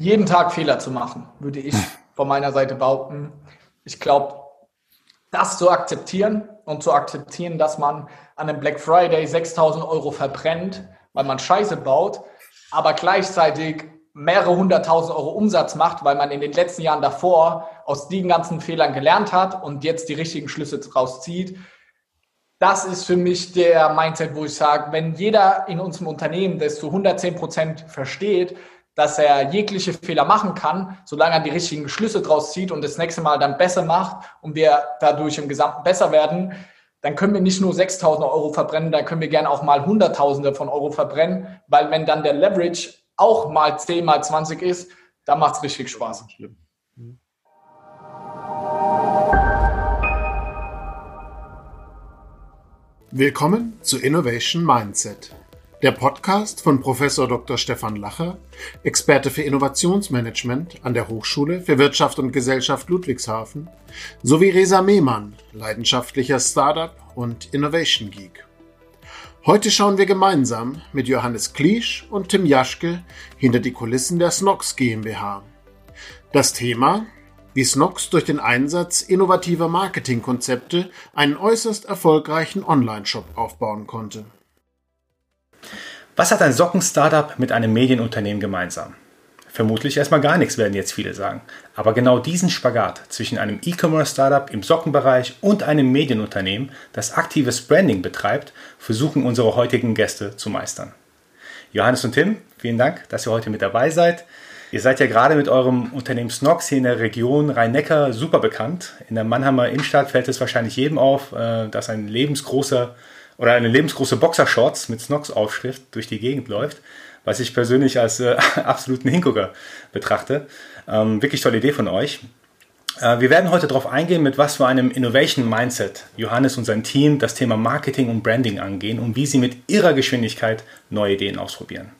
jeden Tag Fehler zu machen, würde ich von meiner Seite behaupten. Ich glaube, das zu akzeptieren und zu akzeptieren, dass man an einem Black Friday 6000 Euro verbrennt, weil man Scheiße baut, aber gleichzeitig mehrere hunderttausend Euro Umsatz macht, weil man in den letzten Jahren davor aus den ganzen Fehlern gelernt hat und jetzt die richtigen Schlüsse daraus zieht. Das ist für mich der Mindset, wo ich sage, wenn jeder in unserem Unternehmen das zu 110 Prozent versteht, dass er jegliche Fehler machen kann, solange er die richtigen Schlüsse draus zieht und das nächste Mal dann besser macht und wir dadurch im Gesamten besser werden, dann können wir nicht nur 6.000 Euro verbrennen, dann können wir gerne auch mal Hunderttausende von Euro verbrennen, weil wenn dann der Leverage auch mal 10 mal 20 ist, dann macht es richtig Spaß. Willkommen zu Innovation Mindset, der Podcast von Professor Dr. Stefan Lacher, Experte für Innovationsmanagement an der Hochschule für Wirtschaft und Gesellschaft Ludwigshafen, sowie Resa Mehmann, leidenschaftlicher Startup und Innovation Geek. Heute schauen wir gemeinsam mit Johannes Kliesch und Tim Jaschke hinter die Kulissen der Snox GmbH. Das Thema, wie Snox durch den Einsatz innovativer Marketingkonzepte einen äußerst erfolgreichen Online-Shop aufbauen konnte. Was hat ein Socken-Startup mit einem Medienunternehmen gemeinsam? Vermutlich erstmal gar nichts, werden jetzt viele sagen. Aber genau diesen Spagat zwischen einem E-Commerce-Startup im Sockenbereich und einem Medienunternehmen, das aktives Branding betreibt, versuchen unsere heutigen Gäste zu meistern. Johannes und Tim, vielen Dank, dass ihr heute mit dabei seid. Ihr seid ja gerade mit eurem Unternehmen Snox hier in der Region Rhein-Neckar super bekannt. In der Mannheimer Innenstadt fällt es wahrscheinlich jedem auf, äh, dass ein lebensgroßer oder eine lebensgroße Boxershorts mit Snox-Aufschrift durch die Gegend läuft was ich persönlich als äh, absoluten Hingucker betrachte. Ähm, wirklich tolle Idee von euch. Äh, wir werden heute darauf eingehen, mit was für einem Innovation Mindset Johannes und sein Team das Thema Marketing und Branding angehen und wie sie mit ihrer Geschwindigkeit neue Ideen ausprobieren.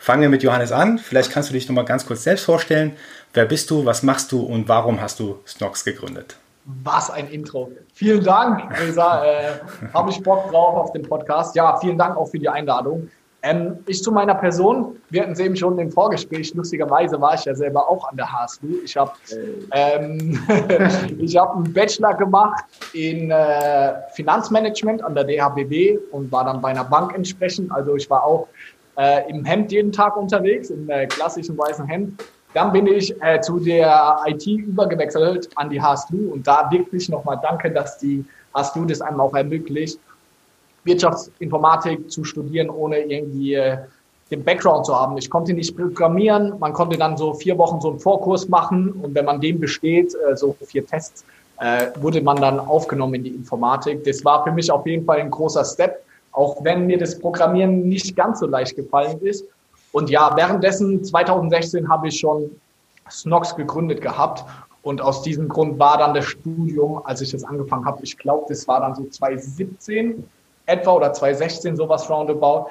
Fangen wir mit Johannes an. Vielleicht kannst du dich noch mal ganz kurz selbst vorstellen. Wer bist du, was machst du und warum hast du Snox gegründet? Was ein Intro. Vielen Dank, Resa. Äh, Habe ich Bock drauf auf den Podcast. Ja, vielen Dank auch für die Einladung. Ähm, ich zu meiner Person, wir hatten es eben schon im Vorgespräch, lustigerweise war ich ja selber auch an der HSU. Ich habe ähm, hab einen Bachelor gemacht in äh, Finanzmanagement an der DHBW und war dann bei einer Bank entsprechend. Also ich war auch äh, im Hemd jeden Tag unterwegs, im äh, klassischen weißen Hemd. Dann bin ich äh, zu der IT übergewechselt an die HSU und da wirklich nochmal danke, dass die HSU das einem auch ermöglicht Wirtschaftsinformatik zu studieren, ohne irgendwie äh, den Background zu haben. Ich konnte nicht programmieren. Man konnte dann so vier Wochen so einen Vorkurs machen und wenn man den besteht, äh, so vier Tests, äh, wurde man dann aufgenommen in die Informatik. Das war für mich auf jeden Fall ein großer Step, auch wenn mir das Programmieren nicht ganz so leicht gefallen ist. Und ja, währenddessen 2016 habe ich schon Snox gegründet gehabt und aus diesem Grund war dann das Studium, als ich das angefangen habe, ich glaube, das war dann so 2017, etwa oder 2016 sowas roundabout,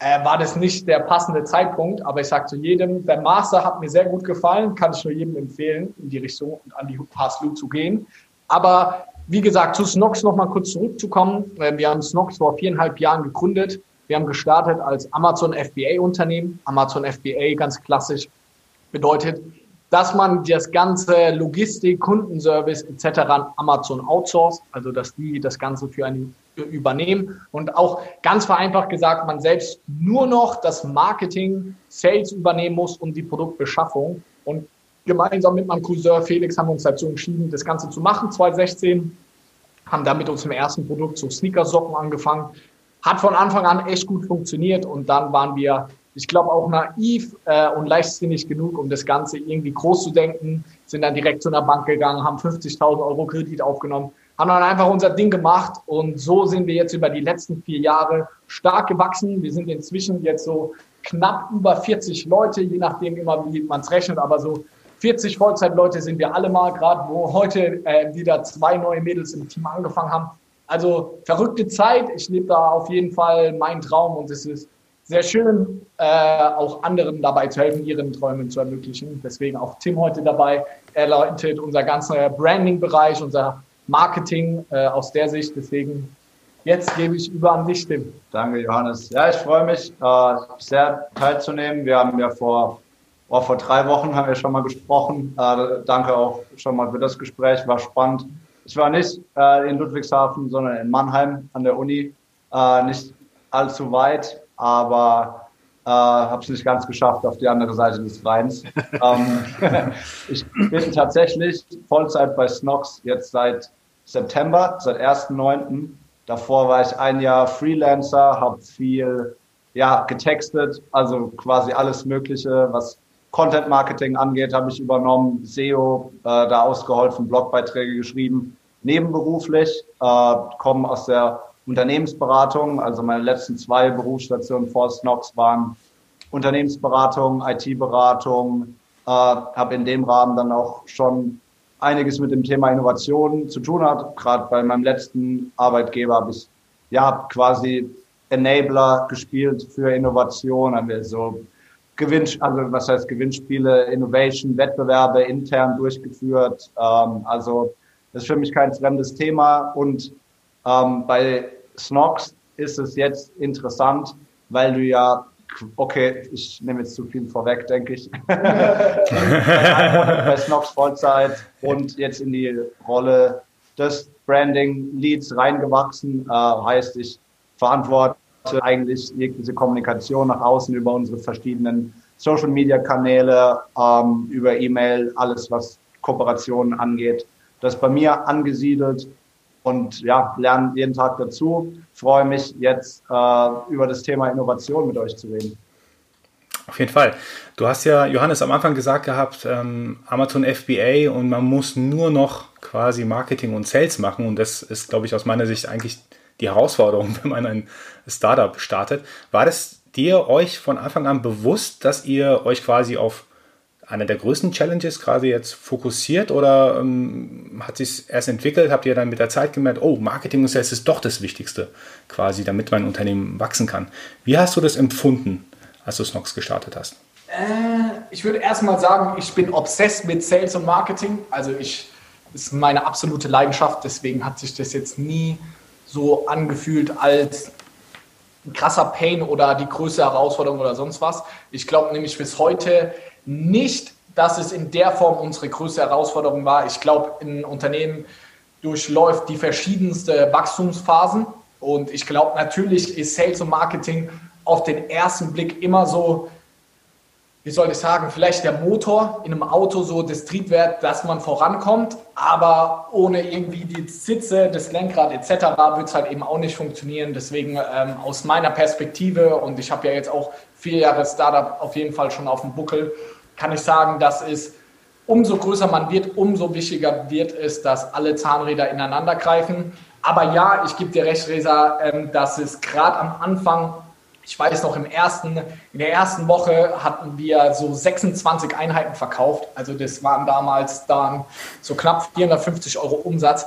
äh, war das nicht der passende Zeitpunkt. Aber ich sage zu jedem, der Master hat mir sehr gut gefallen, kann ich nur jedem empfehlen, in die Richtung und an die Haslu zu gehen. Aber wie gesagt, zu Snox nochmal kurz zurückzukommen. Äh, wir haben Snox vor viereinhalb Jahren gegründet. Wir haben gestartet als Amazon FBA Unternehmen. Amazon FBA ganz klassisch bedeutet, dass man das ganze Logistik, Kundenservice etc. Amazon outsourced, also dass die das Ganze für einen übernehmen und auch ganz vereinfacht gesagt, man selbst nur noch das Marketing, Sales übernehmen muss und die Produktbeschaffung. Und gemeinsam mit meinem Cousin Felix haben wir uns dazu entschieden, das Ganze zu machen, 2016, haben dann mit unserem ersten Produkt, so Sneakersocken angefangen. Hat von Anfang an echt gut funktioniert und dann waren wir ich glaube, auch naiv äh, und leichtsinnig genug, um das Ganze irgendwie groß zu denken, sind dann direkt zu einer Bank gegangen, haben 50.000 Euro Kredit aufgenommen, haben dann einfach unser Ding gemacht und so sind wir jetzt über die letzten vier Jahre stark gewachsen. Wir sind inzwischen jetzt so knapp über 40 Leute, je nachdem immer, wie man es rechnet, aber so 40 Vollzeitleute sind wir alle mal, gerade wo heute äh, wieder zwei neue Mädels im Team angefangen haben. Also verrückte Zeit. Ich lebe da auf jeden Fall meinen Traum und es ist sehr schön, äh, auch anderen dabei zu helfen, ihren Träumen zu ermöglichen. Deswegen auch Tim heute dabei. Er leitet unser ganzer Branding-Bereich, unser Marketing äh, aus der Sicht. Deswegen jetzt gebe ich über an dich, Tim. Danke, Johannes. Ja, ich freue mich äh, sehr teilzunehmen. Wir haben ja vor Oh, vor drei Wochen haben wir schon mal gesprochen. Äh, danke auch schon mal für das Gespräch, war spannend. Ich war nicht äh, in Ludwigshafen, sondern in Mannheim an der Uni. Äh, nicht allzu weit, aber äh, habe es nicht ganz geschafft auf die andere Seite des Rheins. ähm, ich bin tatsächlich Vollzeit bei Snox jetzt seit September, seit 1.9. Davor war ich ein Jahr Freelancer, habe viel ja, getextet, also quasi alles Mögliche, was Content Marketing angeht, habe ich übernommen, SEO, äh, da ausgeholfen, Blogbeiträge geschrieben, nebenberuflich, äh, komme aus der Unternehmensberatung, also meine letzten zwei Berufsstationen vor Snox waren Unternehmensberatung, IT-Beratung, äh, habe in dem Rahmen dann auch schon einiges mit dem Thema Innovation zu tun hat. Gerade bei meinem letzten Arbeitgeber habe ich ja quasi Enabler gespielt für Innovation, haben wir so Gewinn, also was heißt Gewinnspiele, Innovation, Wettbewerbe intern durchgeführt. Ähm, also das ist für mich kein fremdes Thema. Und ähm, bei Snox ist es jetzt interessant, weil du ja, okay, ich nehme jetzt zu viel vorweg, denke ich. bei Snox Vollzeit und jetzt in die Rolle des Branding Leads reingewachsen, äh, heißt ich verantworte eigentlich jegliche Kommunikation nach außen über unsere verschiedenen Social Media Kanäle, ähm, über E-Mail, alles was Kooperationen angeht. Das bei mir angesiedelt und ja, lerne jeden Tag dazu. Freue mich jetzt äh, über das Thema Innovation mit euch zu reden. Auf jeden Fall. Du hast ja, Johannes, am Anfang gesagt gehabt, ähm, Amazon FBA und man muss nur noch quasi Marketing und Sales machen. Und das ist, glaube ich, aus meiner Sicht eigentlich die Herausforderung, wenn man ein Startup startet. War das dir euch von Anfang an bewusst, dass ihr euch quasi auf eine der größten Challenges gerade jetzt fokussiert oder ähm, hat sich erst entwickelt? Habt ihr dann mit der Zeit gemerkt, oh, Marketing und Sales ist doch das Wichtigste quasi, damit mein Unternehmen wachsen kann? Wie hast du das empfunden, als du Snox gestartet hast? Äh, ich würde erstmal sagen, ich bin obsessed mit Sales und Marketing. Also ich, ist meine absolute Leidenschaft, deswegen hat sich das jetzt nie so angefühlt als ein krasser Pain oder die größte Herausforderung oder sonst was. Ich glaube nämlich bis heute nicht, dass es in der Form unsere größte Herausforderung war. Ich glaube, ein Unternehmen durchläuft die verschiedensten Wachstumsphasen und ich glaube, natürlich ist Sales und Marketing auf den ersten Blick immer so wie soll ich sagen, vielleicht der Motor in einem Auto so das Triebwerk, dass man vorankommt, aber ohne irgendwie die Sitze, das Lenkrad etc. wird es halt eben auch nicht funktionieren. Deswegen ähm, aus meiner Perspektive, und ich habe ja jetzt auch vier Jahre Startup auf jeden Fall schon auf dem Buckel, kann ich sagen, dass es umso größer man wird, umso wichtiger wird es, dass alle Zahnräder ineinander greifen. Aber ja, ich gebe dir recht, Resa, ähm, dass es gerade am Anfang ich weiß noch, im ersten, in der ersten Woche hatten wir so 26 Einheiten verkauft. Also das waren damals dann so knapp 450 Euro Umsatz.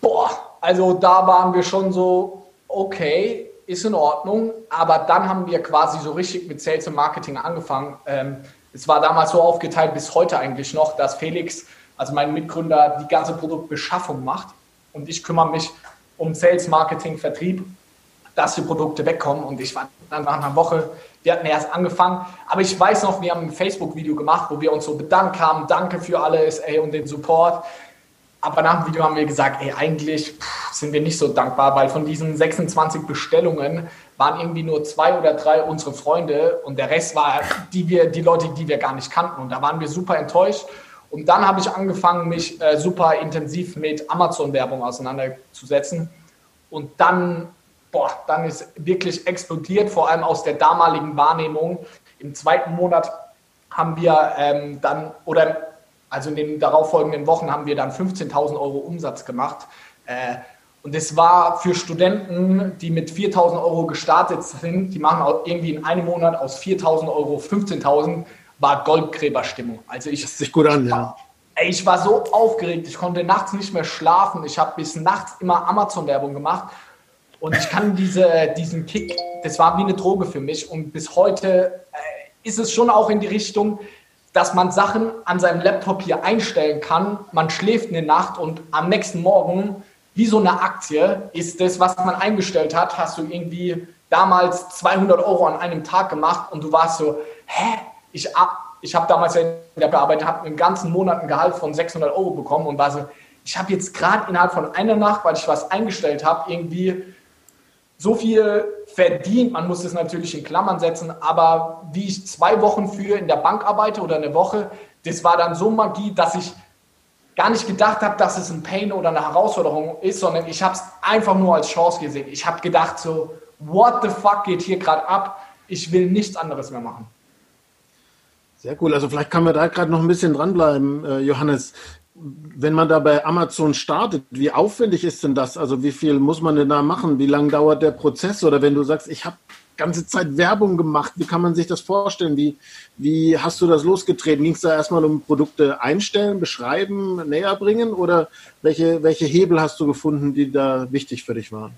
Boah, also da waren wir schon so, okay, ist in Ordnung. Aber dann haben wir quasi so richtig mit Sales und Marketing angefangen. Ähm, es war damals so aufgeteilt, bis heute eigentlich noch, dass Felix, also mein Mitgründer, die ganze Produktbeschaffung macht. Und ich kümmere mich um Sales, Marketing, Vertrieb dass die Produkte wegkommen. Und ich war dann nach einer Woche, wir hatten erst angefangen, aber ich weiß noch, wir haben ein Facebook-Video gemacht, wo wir uns so bedankt haben, danke für alles ey, und den Support. Aber nach dem Video haben wir gesagt, ey, eigentlich pff, sind wir nicht so dankbar, weil von diesen 26 Bestellungen waren irgendwie nur zwei oder drei unsere Freunde und der Rest war die, wir, die Leute, die wir gar nicht kannten. Und da waren wir super enttäuscht. Und dann habe ich angefangen, mich äh, super intensiv mit Amazon-Werbung auseinanderzusetzen. Und dann boah, dann ist wirklich explodiert, vor allem aus der damaligen Wahrnehmung. Im zweiten Monat haben wir ähm, dann, oder also in den darauffolgenden Wochen haben wir dann 15.000 Euro Umsatz gemacht. Äh, und es war für Studenten, die mit 4.000 Euro gestartet sind, die machen auch irgendwie in einem Monat aus 4.000 Euro 15.000, war Goldgräberstimmung. Also ich, das sich gut an, ja. Ey, ich war so aufgeregt, ich konnte nachts nicht mehr schlafen. Ich habe bis nachts immer Amazon-Werbung gemacht und ich kann diese, diesen Kick, das war wie eine Droge für mich. Und bis heute äh, ist es schon auch in die Richtung, dass man Sachen an seinem Laptop hier einstellen kann. Man schläft eine Nacht und am nächsten Morgen, wie so eine Aktie, ist das, was man eingestellt hat, hast du irgendwie damals 200 Euro an einem Tag gemacht und du warst so, hä? Ich, ich habe damals in der bearbeitet, habe einen ganzen Monat ein Gehalt von 600 Euro bekommen und war so, ich habe jetzt gerade innerhalb von einer Nacht, weil ich was eingestellt habe, irgendwie so viel verdient. Man muss es natürlich in Klammern setzen, aber wie ich zwei Wochen für in der Bank arbeite oder eine Woche, das war dann so Magie, dass ich gar nicht gedacht habe, dass es ein Pain oder eine Herausforderung ist, sondern ich habe es einfach nur als Chance gesehen. Ich habe gedacht so, what the fuck geht hier gerade ab? Ich will nichts anderes mehr machen. Sehr cool. Also vielleicht kann man da gerade noch ein bisschen dranbleiben, äh, Johannes. Wenn man da bei Amazon startet, wie aufwendig ist denn das? Also wie viel muss man denn da machen? Wie lange dauert der Prozess? Oder wenn du sagst, ich habe ganze Zeit Werbung gemacht, wie kann man sich das vorstellen? Wie, wie hast du das losgetreten? Ging es da erstmal um Produkte einstellen, beschreiben, näher bringen? Oder welche, welche Hebel hast du gefunden, die da wichtig für dich waren?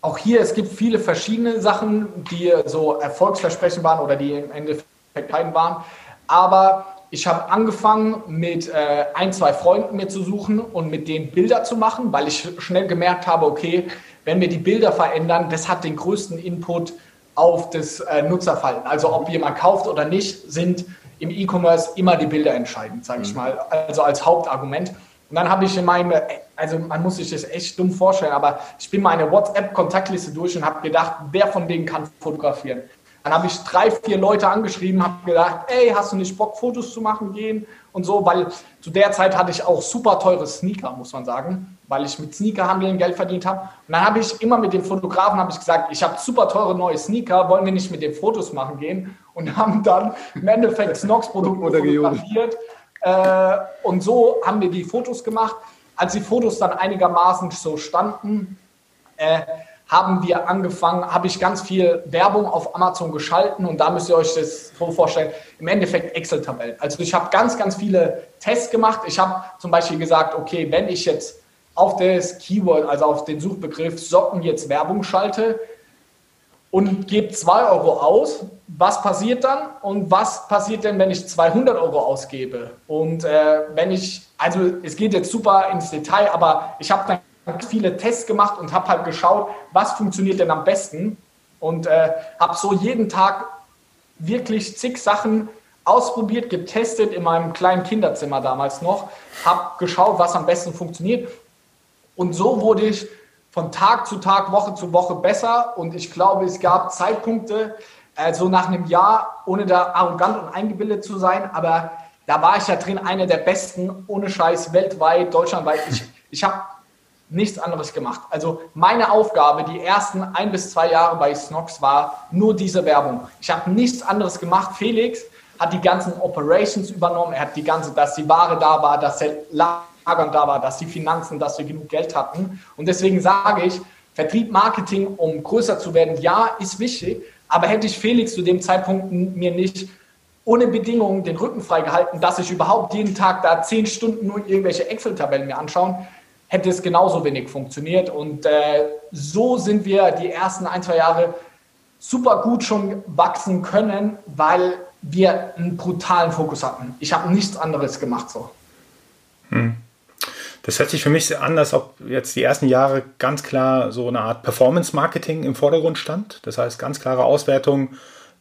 Auch hier, es gibt viele verschiedene Sachen, die so Erfolgsversprechen waren oder die im Endeffekt kein waren. Aber ich habe angefangen mit äh, ein, zwei Freunden mir zu suchen und mit denen Bilder zu machen, weil ich schnell gemerkt habe, okay, wenn wir die Bilder verändern, das hat den größten Input auf das äh, Nutzerverhalten. Also ob jemand kauft oder nicht, sind im E-Commerce immer die Bilder entscheidend, sage ich mhm. mal, also als Hauptargument. Und dann habe ich in meinem, also man muss sich das echt dumm vorstellen, aber ich bin meine WhatsApp-Kontaktliste durch und habe gedacht, wer von denen kann fotografieren? Dann habe ich drei, vier Leute angeschrieben, habe gedacht, ey, hast du nicht Bock, Fotos zu machen gehen und so, weil zu der Zeit hatte ich auch super teure Sneaker, muss man sagen, weil ich mit Sneakerhandeln Geld verdient habe. Und dann habe ich immer mit dem Fotografen habe ich gesagt, ich habe super teure neue Sneaker, wollen wir nicht mit den Fotos machen gehen? Und haben dann im Endeffekt Snox-Produkte fotografiert. Äh, und so haben wir die Fotos gemacht. Als die Fotos dann einigermaßen so standen, äh, haben wir angefangen, habe ich ganz viel Werbung auf Amazon geschalten und da müsst ihr euch das so vorstellen, im Endeffekt Excel-Tabellen. Also ich habe ganz, ganz viele Tests gemacht. Ich habe zum Beispiel gesagt, okay, wenn ich jetzt auf das Keyword, also auf den Suchbegriff Socken jetzt Werbung schalte und gebe 2 Euro aus, was passiert dann? Und was passiert denn, wenn ich 200 Euro ausgebe? Und äh, wenn ich, also es geht jetzt super ins Detail, aber ich habe dann viele Tests gemacht und habe halt geschaut, was funktioniert denn am besten. Und äh, habe so jeden Tag wirklich zig Sachen ausprobiert, getestet in meinem kleinen Kinderzimmer damals noch, habe geschaut, was am besten funktioniert und so wurde ich von Tag zu Tag, Woche zu Woche besser und ich glaube, es gab Zeitpunkte, also nach einem Jahr, ohne da arrogant und eingebildet zu sein, aber da war ich ja drin, einer der besten, ohne Scheiß, weltweit, deutschlandweit. Ich, ich habe nichts anderes gemacht. Also meine Aufgabe die ersten ein bis zwei Jahre bei Snox war nur diese Werbung. Ich habe nichts anderes gemacht. Felix hat die ganzen Operations übernommen. Er hat die ganze, dass die Ware da war, dass der Lagern da war, dass die Finanzen, dass wir genug Geld hatten. Und deswegen sage ich, Vertrieb, Marketing, um größer zu werden, ja, ist wichtig. Aber hätte ich Felix zu dem Zeitpunkt mir nicht ohne Bedingungen den Rücken freigehalten, dass ich überhaupt jeden Tag da zehn Stunden nur irgendwelche Excel-Tabellen mir anschauen, hätte es genauso wenig funktioniert. Und äh, so sind wir die ersten ein, zwei Jahre super gut schon wachsen können, weil wir einen brutalen Fokus hatten. Ich habe nichts anderes gemacht so. Hm. Das hört sich für mich an, als ob jetzt die ersten Jahre ganz klar so eine Art Performance-Marketing im Vordergrund stand. Das heißt, ganz klare Auswertung,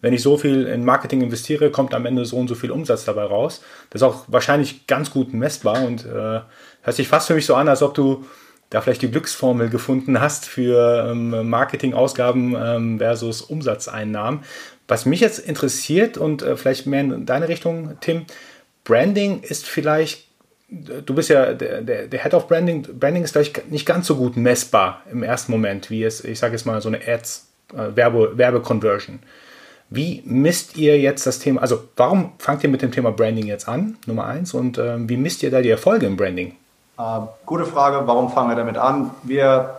wenn ich so viel in Marketing investiere, kommt am Ende so und so viel Umsatz dabei raus. Das ist auch wahrscheinlich ganz gut messbar und äh, hört sich fast für mich so an, als ob du da vielleicht die Glücksformel gefunden hast für ähm, Marketingausgaben ähm, versus Umsatzeinnahmen. Was mich jetzt interessiert und äh, vielleicht mehr in deine Richtung, Tim, Branding ist vielleicht, du bist ja der, der, der Head of Branding, Branding ist vielleicht nicht ganz so gut messbar im ersten Moment, wie es, ich sage jetzt mal, so eine Ads, äh, Werbe, Werbeconversion. Wie misst ihr jetzt das Thema, also warum fangt ihr mit dem Thema Branding jetzt an, Nummer eins, und äh, wie misst ihr da die Erfolge im Branding? Äh, gute Frage, warum fangen wir damit an? Wir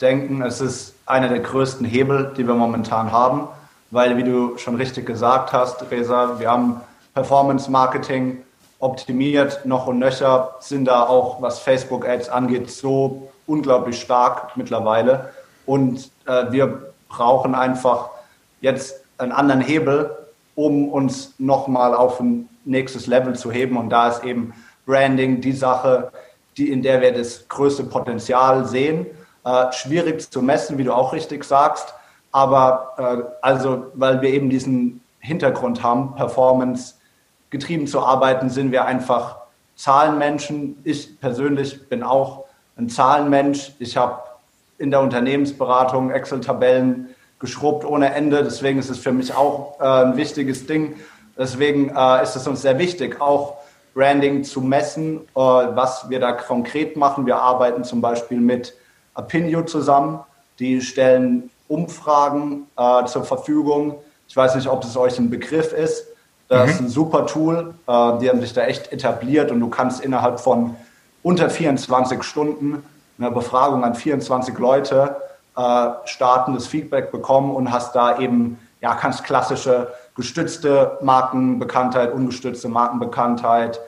denken, es ist einer der größten Hebel, die wir momentan haben, weil, wie du schon richtig gesagt hast, Resa, wir haben Performance Marketing optimiert, noch und nöcher, sind da auch, was Facebook Ads angeht, so unglaublich stark mittlerweile. Und äh, wir brauchen einfach jetzt einen anderen Hebel, um uns nochmal auf ein nächstes Level zu heben. Und da ist eben Branding die Sache, die, in der wir das größte Potenzial sehen. Äh, schwierig zu messen, wie du auch richtig sagst, aber äh, also, weil wir eben diesen Hintergrund haben, Performance getrieben zu arbeiten, sind wir einfach Zahlenmenschen. Ich persönlich bin auch ein Zahlenmensch. Ich habe in der Unternehmensberatung Excel-Tabellen geschrubbt ohne Ende. Deswegen ist es für mich auch äh, ein wichtiges Ding. Deswegen äh, ist es uns sehr wichtig, auch Branding zu messen, äh, was wir da konkret machen. Wir arbeiten zum Beispiel mit Apinio zusammen. Die stellen Umfragen äh, zur Verfügung. Ich weiß nicht, ob es euch ein Begriff ist. Das mhm. ist ein super Tool. Äh, die haben sich da echt etabliert und du kannst innerhalb von unter 24 Stunden eine Befragung an 24 Leute äh, startendes Feedback bekommen und hast da eben, ja, kannst klassische gestützte Markenbekanntheit, ungestützte Markenbekanntheit,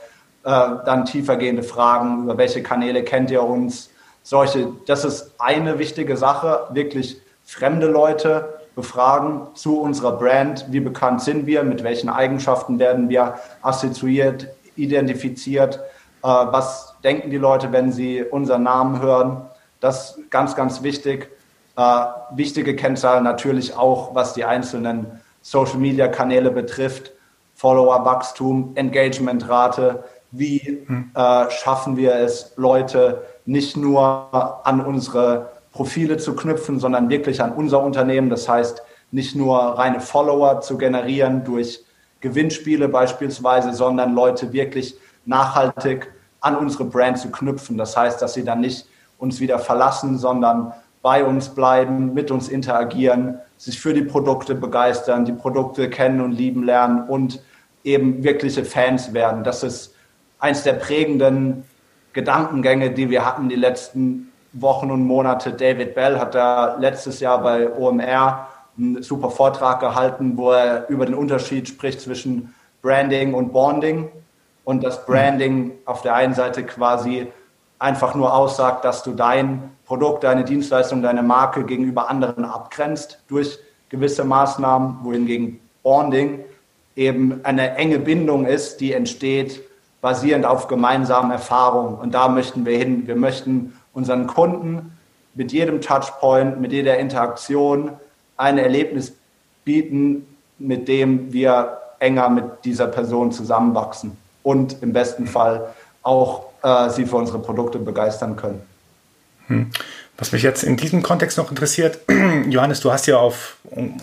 äh, dann tiefergehende Fragen, über welche Kanäle kennt ihr uns, solche, das ist eine wichtige Sache, wirklich fremde Leute befragen zu unserer Brand, wie bekannt sind wir, mit welchen Eigenschaften werden wir assoziiert, identifiziert, äh, was denken die Leute, wenn sie unseren Namen hören. Das ist ganz, ganz wichtig. Äh, wichtige Kennzahlen natürlich auch, was die einzelnen Social-Media-Kanäle betrifft. Follower-Wachstum, Engagement-Rate. Wie hm. äh, schaffen wir es, Leute nicht nur an unsere Profile zu knüpfen, sondern wirklich an unser Unternehmen. Das heißt, nicht nur reine Follower zu generieren durch Gewinnspiele beispielsweise, sondern Leute wirklich nachhaltig an unsere Brand zu knüpfen. Das heißt, dass sie dann nicht uns wieder verlassen, sondern bei uns bleiben, mit uns interagieren, sich für die Produkte begeistern, die Produkte kennen und lieben lernen und eben wirkliche Fans werden. Das ist eins der prägenden Gedankengänge, die wir hatten die letzten Wochen und Monate. David Bell hat da letztes Jahr bei OMR einen super Vortrag gehalten, wo er über den Unterschied spricht zwischen Branding und Bonding und das Branding auf der einen Seite quasi einfach nur aussagt, dass du dein Produkt, deine Dienstleistung, deine Marke gegenüber anderen abgrenzt durch gewisse Maßnahmen, wohingegen Bonding eben eine enge Bindung ist, die entsteht basierend auf gemeinsamen Erfahrungen. Und da möchten wir hin. Wir möchten unseren Kunden mit jedem Touchpoint, mit jeder Interaktion ein Erlebnis bieten, mit dem wir enger mit dieser Person zusammenwachsen und im besten Fall auch äh, sie für unsere Produkte begeistern können. Hm. Was mich jetzt in diesem Kontext noch interessiert, Johannes, du hast ja auf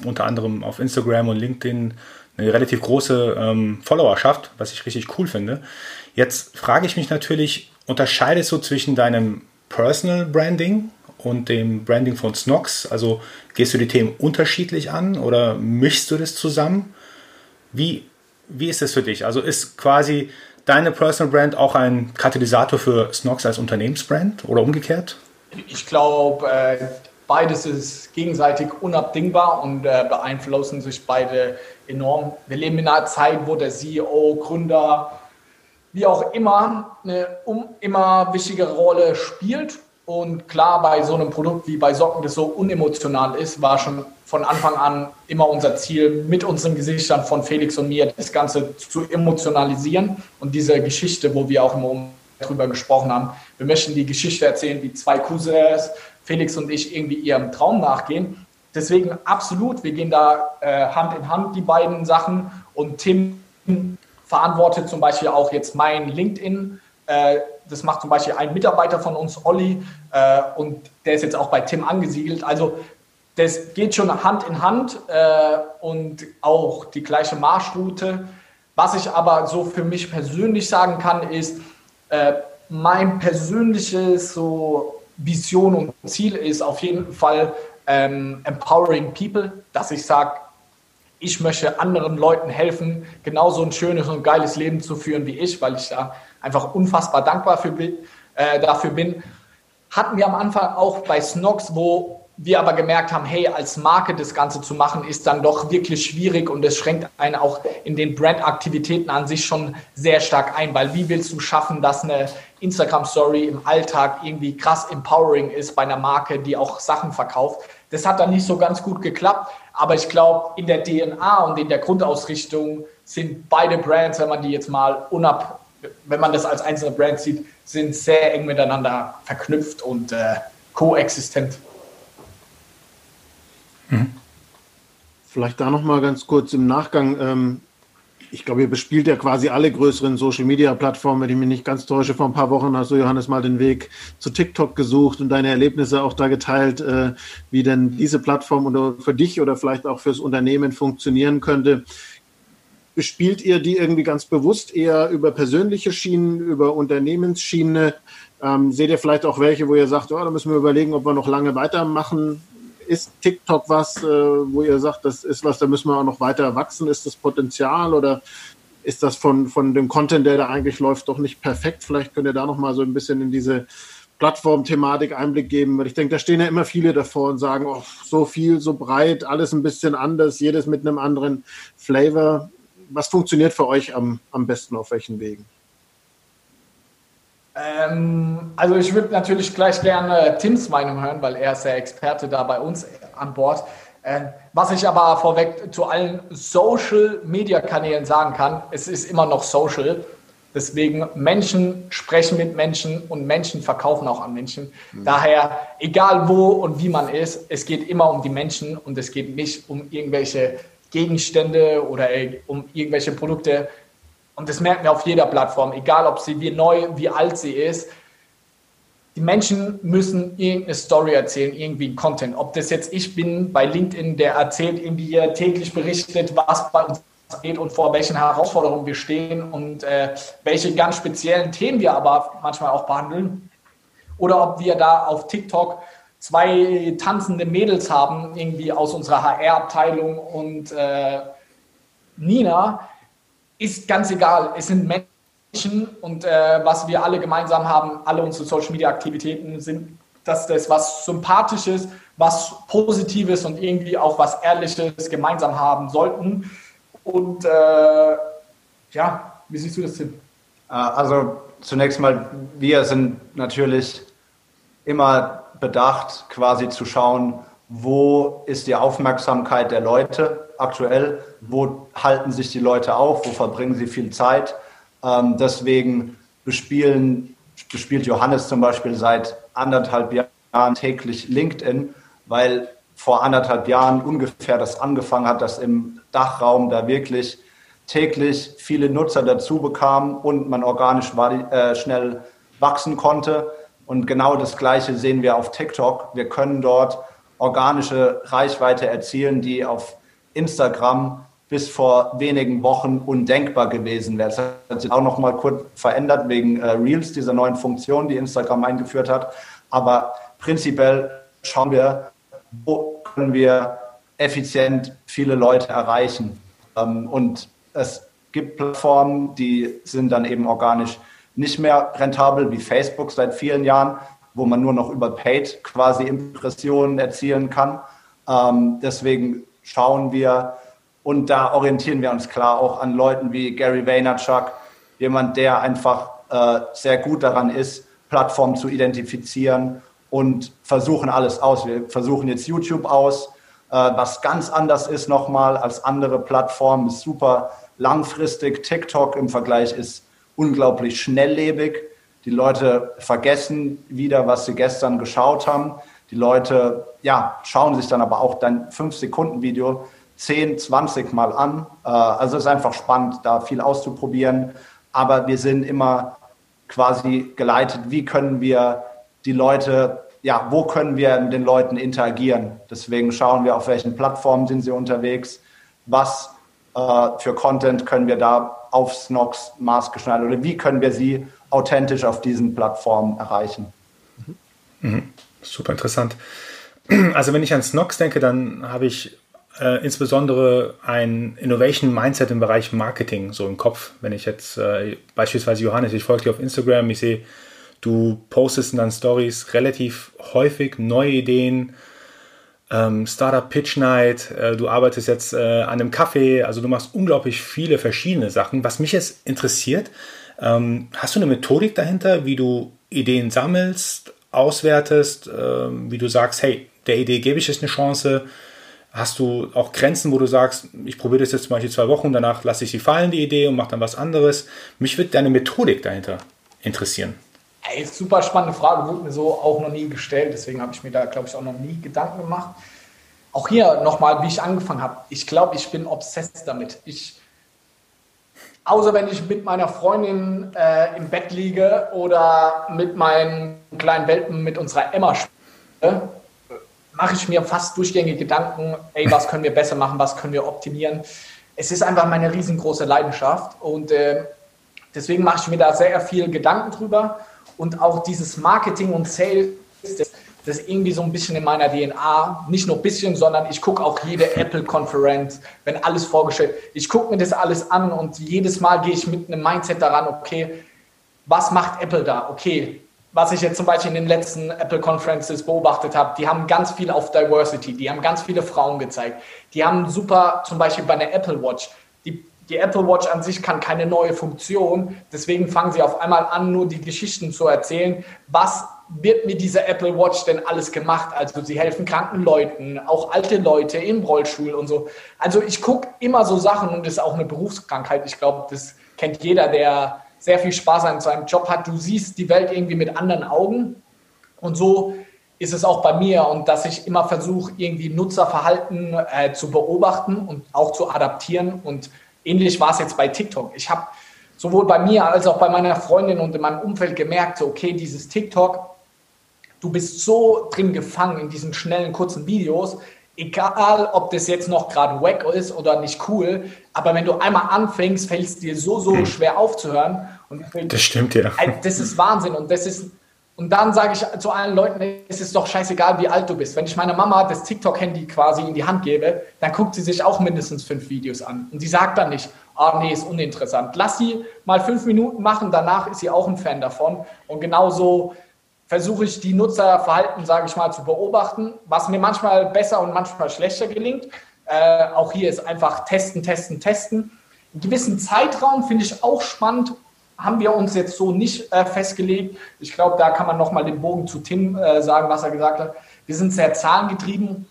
unter anderem auf Instagram und LinkedIn eine relativ große ähm, Followerschaft, was ich richtig cool finde. Jetzt frage ich mich natürlich, unterscheidest du zwischen deinem Personal Branding und dem Branding von Snox? Also gehst du die Themen unterschiedlich an oder mischst du das zusammen? Wie, wie ist das für dich? Also ist quasi deine Personal Brand auch ein Katalysator für Snox als Unternehmensbrand oder umgekehrt? Ich glaube, äh, beides ist gegenseitig unabdingbar und äh, beeinflussen sich beide enorm. Wir leben in einer Zeit, wo der CEO, Gründer, wie auch immer, eine um, immer wichtigere Rolle spielt. Und klar, bei so einem Produkt wie bei Socken, das so unemotional ist, war schon von Anfang an immer unser Ziel, mit unseren Gesichtern von Felix und mir das Ganze zu emotionalisieren. Und diese Geschichte, wo wir auch im Moment drüber gesprochen haben, wir möchten die Geschichte erzählen, wie zwei Cousins, Felix und ich, irgendwie ihrem Traum nachgehen. Deswegen absolut, wir gehen da äh, Hand in Hand, die beiden Sachen. Und Tim verantwortet zum Beispiel auch jetzt mein LinkedIn. Äh, das macht zum Beispiel ein Mitarbeiter von uns, Olli, äh, und der ist jetzt auch bei Tim angesiedelt. Also das geht schon Hand in Hand äh, und auch die gleiche Marschroute. Was ich aber so für mich persönlich sagen kann, ist, mein persönliches so Vision und Ziel ist auf jeden Fall ähm, empowering people, dass ich sage, ich möchte anderen Leuten helfen, genauso ein schönes und geiles Leben zu führen wie ich, weil ich da einfach unfassbar dankbar für, äh, dafür bin. Hatten wir am Anfang auch bei Snox, wo wir aber gemerkt haben, hey, als Marke das Ganze zu machen, ist dann doch wirklich schwierig und es schränkt einen auch in den Brandaktivitäten an sich schon sehr stark ein, weil wie willst du schaffen, dass eine Instagram-Story im Alltag irgendwie krass empowering ist bei einer Marke, die auch Sachen verkauft. Das hat dann nicht so ganz gut geklappt. Aber ich glaube, in der DNA und in der Grundausrichtung sind beide Brands, wenn man die jetzt mal unab, wenn man das als einzelne Brand sieht, sind sehr eng miteinander verknüpft und äh, koexistent. Mhm. Vielleicht da noch mal ganz kurz im Nachgang. Ähm, ich glaube, ihr bespielt ja quasi alle größeren Social-Media-Plattformen. Wenn ich mich nicht ganz täusche, vor ein paar Wochen hast du, Johannes, mal den Weg zu TikTok gesucht und deine Erlebnisse auch da geteilt, äh, wie denn diese Plattform oder für dich oder vielleicht auch fürs Unternehmen funktionieren könnte. Bespielt ihr die irgendwie ganz bewusst eher über persönliche Schienen, über Unternehmensschiene? Ähm, seht ihr vielleicht auch welche, wo ihr sagt, oh, da müssen wir überlegen, ob wir noch lange weitermachen? Ist TikTok was, äh, wo ihr sagt, das ist was, da müssen wir auch noch weiter wachsen? Ist das Potenzial oder ist das von, von dem Content, der da eigentlich läuft, doch nicht perfekt? Vielleicht könnt ihr da noch mal so ein bisschen in diese Plattform-Thematik Einblick geben, weil ich denke, da stehen ja immer viele davor und sagen, oh, so viel, so breit, alles ein bisschen anders, jedes mit einem anderen Flavor. Was funktioniert für euch am, am besten auf welchen Wegen? Ähm, also ich würde natürlich gleich gerne Tims Meinung hören, weil er ist der Experte da bei uns an Bord. Ähm, was ich aber vorweg zu allen Social-Media-Kanälen sagen kann, es ist immer noch Social. Deswegen Menschen sprechen mit Menschen und Menschen verkaufen auch an Menschen. Mhm. Daher, egal wo und wie man ist, es geht immer um die Menschen und es geht nicht um irgendwelche Gegenstände oder um irgendwelche Produkte. Und das merken wir auf jeder Plattform, egal ob sie wie neu, wie alt sie ist. Die Menschen müssen irgendeine Story erzählen, irgendwie Content. Ob das jetzt ich bin bei LinkedIn, der erzählt, irgendwie täglich berichtet, was bei uns geht und vor welchen Herausforderungen wir stehen und äh, welche ganz speziellen Themen wir aber manchmal auch behandeln. Oder ob wir da auf TikTok zwei tanzende Mädels haben, irgendwie aus unserer HR-Abteilung und äh, Nina, ist ganz egal. Es sind Menschen und äh, was wir alle gemeinsam haben, alle unsere Social Media Aktivitäten sind, dass das was Sympathisches, was Positives und irgendwie auch was Ehrliches gemeinsam haben sollten. Und äh, ja, wie siehst du das, Tim? Äh, also zunächst mal, wir sind natürlich immer bedacht, quasi zu schauen, wo ist die Aufmerksamkeit der Leute aktuell, wo halten sich die Leute auf, wo verbringen sie viel Zeit. Ähm, deswegen bespielen, bespielt Johannes zum Beispiel seit anderthalb Jahren täglich LinkedIn, weil vor anderthalb Jahren ungefähr das angefangen hat, dass im Dachraum da wirklich täglich viele Nutzer dazu bekamen und man organisch äh, schnell wachsen konnte. Und genau das Gleiche sehen wir auf TikTok. Wir können dort organische Reichweite erzielen, die auf Instagram bis vor wenigen Wochen undenkbar gewesen wäre. Das hat sich auch noch mal kurz verändert wegen äh, Reels, dieser neuen Funktion, die Instagram eingeführt hat. Aber prinzipiell schauen wir, wo können wir effizient viele Leute erreichen. Ähm, und es gibt Plattformen, die sind dann eben organisch nicht mehr rentabel wie Facebook seit vielen Jahren wo man nur noch über Paid quasi Impressionen erzielen kann. Ähm, deswegen schauen wir und da orientieren wir uns klar auch an Leuten wie Gary Vaynerchuk, jemand, der einfach äh, sehr gut daran ist, Plattformen zu identifizieren und versuchen alles aus. Wir versuchen jetzt YouTube aus, äh, was ganz anders ist nochmal als andere Plattformen, ist super langfristig. TikTok im Vergleich ist unglaublich schnelllebig. Die Leute vergessen wieder, was sie gestern geschaut haben. Die Leute ja, schauen sich dann aber auch dein 5-Sekunden-Video 10, 20 Mal an. Äh, also es ist einfach spannend, da viel auszuprobieren. Aber wir sind immer quasi geleitet, wie können wir die Leute, ja, wo können wir mit den Leuten interagieren. Deswegen schauen wir, auf welchen Plattformen sind sie unterwegs, was äh, für Content können wir da auf Snox maßgeschneidert oder wie können wir sie authentisch auf diesen Plattformen erreichen. Mhm. Super interessant. Also wenn ich an Snox denke, dann habe ich äh, insbesondere ein Innovation Mindset im Bereich Marketing so im Kopf. Wenn ich jetzt äh, beispielsweise Johannes, ich folge dir auf Instagram, ich sehe, du postest dann Stories relativ häufig neue Ideen, ähm, Startup Pitch Night, äh, du arbeitest jetzt äh, an einem Kaffee, also du machst unglaublich viele verschiedene Sachen. Was mich jetzt interessiert, ähm, hast du eine Methodik dahinter, wie du Ideen sammelst, auswertest, ähm, wie du sagst, hey, der Idee gebe ich jetzt eine Chance? Hast du auch Grenzen, wo du sagst, ich probiere das jetzt zum Beispiel zwei Wochen, danach lasse ich sie fallen, die Idee, und mache dann was anderes? Mich würde deine Methodik dahinter interessieren. Ey, super spannende Frage, wurde mir so auch noch nie gestellt, deswegen habe ich mir da, glaube ich, auch noch nie Gedanken gemacht. Auch hier nochmal, wie ich angefangen habe. Ich glaube, ich bin obsessed damit. Ich Außer wenn ich mit meiner Freundin äh, im Bett liege oder mit meinen kleinen Welpen, mit unserer Emma spiele, mache ich mir fast durchgängig Gedanken, ey, was können wir besser machen, was können wir optimieren. Es ist einfach meine riesengroße Leidenschaft und äh, deswegen mache ich mir da sehr viel Gedanken drüber und auch dieses Marketing und Sales, das, das ist irgendwie so ein bisschen in meiner DNA. Nicht nur ein bisschen, sondern ich gucke auch jede Apple-Konferenz, wenn alles vorgestellt Ich gucke mir das alles an und jedes Mal gehe ich mit einem Mindset daran, okay, was macht Apple da? Okay, was ich jetzt zum Beispiel in den letzten Apple Conferences beobachtet habe, die haben ganz viel auf Diversity, die haben ganz viele Frauen gezeigt. Die haben super, zum Beispiel bei der Apple Watch, die, die Apple Watch an sich kann keine neue Funktion, deswegen fangen sie auf einmal an, nur die Geschichten zu erzählen, was wird mit dieser Apple Watch denn alles gemacht? Also sie helfen kranken Leuten, auch alte Leute im Rollstuhl und so. Also ich gucke immer so Sachen und das ist auch eine Berufskrankheit. Ich glaube, das kennt jeder, der sehr viel Spaß an seinem Job hat. Du siehst die Welt irgendwie mit anderen Augen und so ist es auch bei mir und dass ich immer versuche, irgendwie Nutzerverhalten äh, zu beobachten und auch zu adaptieren und ähnlich war es jetzt bei TikTok. Ich habe sowohl bei mir als auch bei meiner Freundin und in meinem Umfeld gemerkt, so, okay, dieses TikTok du bist so drin gefangen in diesen schnellen, kurzen Videos, egal ob das jetzt noch gerade wack ist oder nicht cool, aber wenn du einmal anfängst, fällt es dir so, so schwer aufzuhören. Und das stimmt ja. Das ist Wahnsinn und das ist, und dann sage ich zu allen Leuten, es ist doch scheißegal, wie alt du bist. Wenn ich meiner Mama das TikTok-Handy quasi in die Hand gebe, dann guckt sie sich auch mindestens fünf Videos an. Und sie sagt dann nicht, ah nee, ist uninteressant. Lass sie mal fünf Minuten machen, danach ist sie auch ein Fan davon. Und genauso versuche ich die Nutzerverhalten, sage ich mal, zu beobachten, was mir manchmal besser und manchmal schlechter gelingt. Äh, auch hier ist einfach testen, testen, testen. Einen gewissen Zeitraum finde ich auch spannend. Haben wir uns jetzt so nicht äh, festgelegt. Ich glaube, da kann man nochmal den Bogen zu Tim äh, sagen, was er gesagt hat. Wir sind sehr zahlengetrieben.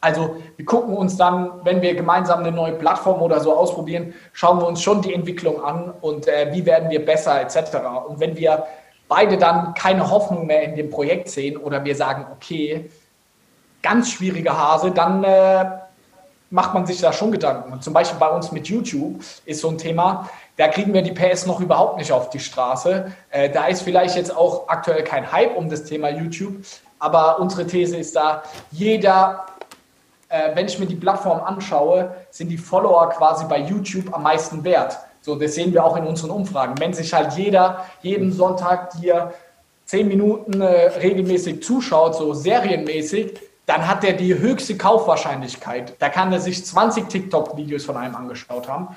Also wir gucken uns dann, wenn wir gemeinsam eine neue Plattform oder so ausprobieren, schauen wir uns schon die Entwicklung an und äh, wie werden wir besser etc. Und wenn wir beide dann keine Hoffnung mehr in dem Projekt sehen oder wir sagen, okay, ganz schwieriger Hase, dann äh, macht man sich da schon Gedanken. Und zum Beispiel bei uns mit YouTube ist so ein Thema, da kriegen wir die PS noch überhaupt nicht auf die Straße. Äh, da ist vielleicht jetzt auch aktuell kein Hype um das Thema YouTube, aber unsere These ist da, jeder, äh, wenn ich mir die Plattform anschaue, sind die Follower quasi bei YouTube am meisten wert. So, das sehen wir auch in unseren Umfragen. Wenn sich halt jeder jeden Sonntag dir zehn Minuten äh, regelmäßig zuschaut, so serienmäßig, dann hat er die höchste Kaufwahrscheinlichkeit. Da kann er sich 20 TikTok-Videos von einem angeschaut haben.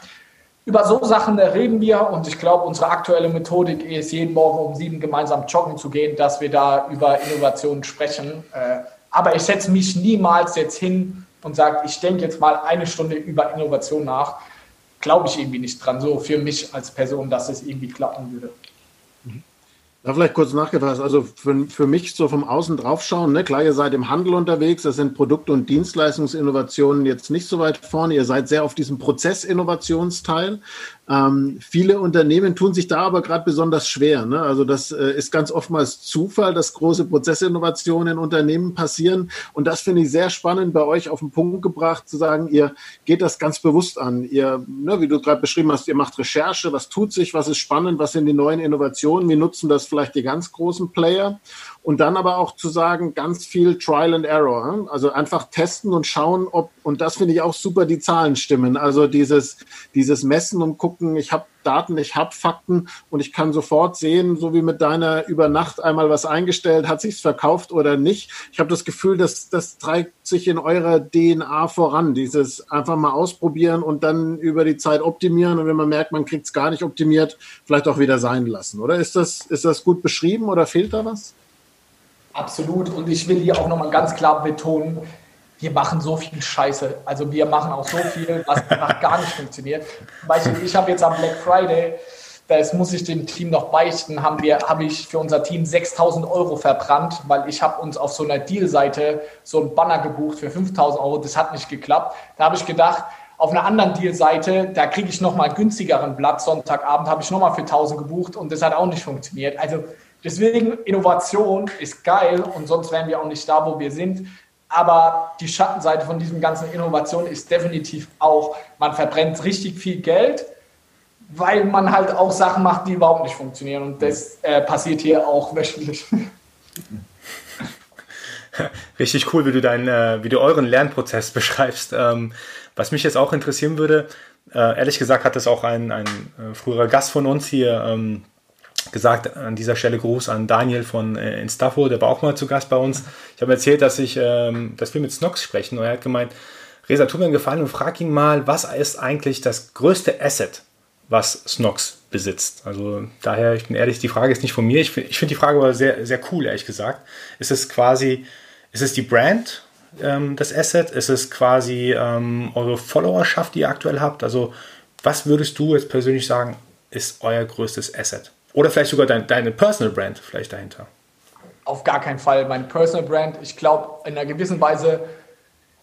Über so Sachen äh, reden wir und ich glaube, unsere aktuelle Methodik ist, jeden Morgen um sieben gemeinsam joggen zu gehen, dass wir da über Innovationen sprechen. Äh, aber ich setze mich niemals jetzt hin und sage, ich denke jetzt mal eine Stunde über Innovation nach glaube ich irgendwie nicht dran, so für mich als Person, dass es irgendwie klappen würde. Da vielleicht kurz nachgefragt, also für, für mich so vom Außen draufschauen, ne, klar, ihr seid im Handel unterwegs, das sind Produkt- und Dienstleistungsinnovationen jetzt nicht so weit vorne, ihr seid sehr auf diesem Prozessinnovationsteil. Ähm, viele Unternehmen tun sich da aber gerade besonders schwer. Ne? Also das äh, ist ganz oftmals Zufall, dass große Prozessinnovationen in Unternehmen passieren. Und das finde ich sehr spannend bei euch auf den Punkt gebracht, zu sagen, ihr geht das ganz bewusst an. Ihr, ne, wie du gerade beschrieben hast, ihr macht Recherche, was tut sich, was ist spannend, was sind die neuen Innovationen, wie nutzen das vielleicht die ganz großen Player. Und dann aber auch zu sagen, ganz viel Trial and Error. Also einfach testen und schauen, ob, und das finde ich auch super, die Zahlen stimmen. Also dieses, dieses Messen und gucken, ich habe Daten, ich habe Fakten und ich kann sofort sehen, so wie mit deiner über Nacht einmal was eingestellt, hat sich's verkauft oder nicht. Ich habe das Gefühl, dass das treibt sich in eurer DNA voran. Dieses einfach mal ausprobieren und dann über die Zeit optimieren und wenn man merkt, man kriegt's gar nicht optimiert, vielleicht auch wieder sein lassen. Oder ist das, ist das gut beschrieben oder fehlt da was? Absolut. Und ich will hier auch nochmal ganz klar betonen, wir machen so viel Scheiße. Also wir machen auch so viel, was einfach gar nicht funktioniert. Zum Beispiel, ich habe jetzt am Black Friday, das muss ich dem Team noch beichten, haben wir, habe ich für unser Team 6000 Euro verbrannt, weil ich habe uns auf so einer Deal-Seite so ein Banner gebucht für 5000 Euro. Das hat nicht geklappt. Da habe ich gedacht, auf einer anderen Deal-Seite, da kriege ich nochmal günstigeren Blatt. Sonntagabend habe ich nochmal für 1000 gebucht und das hat auch nicht funktioniert. Also Deswegen, Innovation ist geil und sonst wären wir auch nicht da, wo wir sind. Aber die Schattenseite von diesem ganzen Innovation ist definitiv auch, man verbrennt richtig viel Geld, weil man halt auch Sachen macht, die überhaupt nicht funktionieren. Und das äh, passiert hier auch wöchentlich. Richtig cool, wie du deinen, äh, wie du euren Lernprozess beschreibst. Ähm, was mich jetzt auch interessieren würde, äh, ehrlich gesagt hat das auch ein, ein äh, früherer Gast von uns hier ähm, gesagt. An dieser Stelle Gruß an Daniel von äh, Instafo, der war auch mal zu Gast bei uns. Ich habe erzählt, dass ich, ähm, dass wir mit Snox sprechen und er hat gemeint, Resa, tu mir einen Gefallen und frag ihn mal, was ist eigentlich das größte Asset, was Snox besitzt? Also daher, ich bin ehrlich, die Frage ist nicht von mir. Ich, ich finde die Frage aber sehr, sehr cool, ehrlich gesagt. Ist es quasi, ist es die Brand, ähm, das Asset? Ist es quasi ähm, eure Followerschaft, die ihr aktuell habt? Also was würdest du jetzt persönlich sagen, ist euer größtes Asset? Oder vielleicht sogar dein, deine Personal Brand vielleicht dahinter? Auf gar keinen Fall meine Personal Brand. Ich glaube, in einer gewissen Weise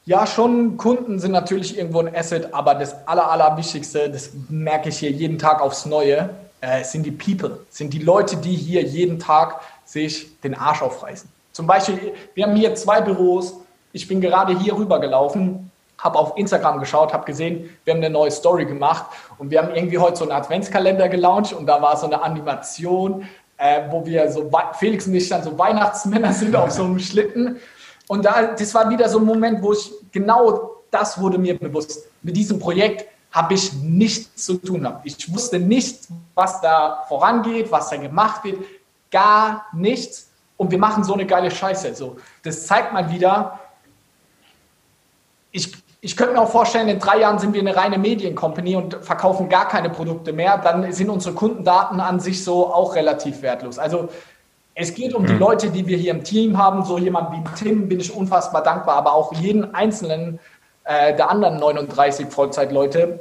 ja, schon Kunden sind natürlich irgendwo ein Asset, aber das Aller, Allerwichtigste, das merke ich hier jeden Tag aufs Neue, äh, sind die People, sind die Leute, die hier jeden Tag sich den Arsch aufreißen. Zum Beispiel, wir haben hier zwei Büros. Ich bin gerade hier rüber gelaufen, habe auf Instagram geschaut, habe gesehen, wir haben eine neue Story gemacht und wir haben irgendwie heute so einen Adventskalender gelauncht und da war so eine Animation, äh, wo wir so, Felix und ich dann so Weihnachtsmänner sind auf so einem Schlitten. Und da, das war wieder so ein Moment, wo ich genau das wurde mir bewusst. Mit diesem Projekt habe ich nichts zu tun. Ich wusste nicht, was da vorangeht, was da gemacht wird. Gar nichts. Und wir machen so eine geile Scheiße. So, das zeigt mal wieder, ich, ich könnte mir auch vorstellen, in drei Jahren sind wir eine reine Mediencompany und verkaufen gar keine Produkte mehr. Dann sind unsere Kundendaten an sich so auch relativ wertlos. Also es geht um die hm. Leute, die wir hier im Team haben. So jemand wie Tim bin ich unfassbar dankbar, aber auch jeden einzelnen äh, der anderen 39 Vollzeitleute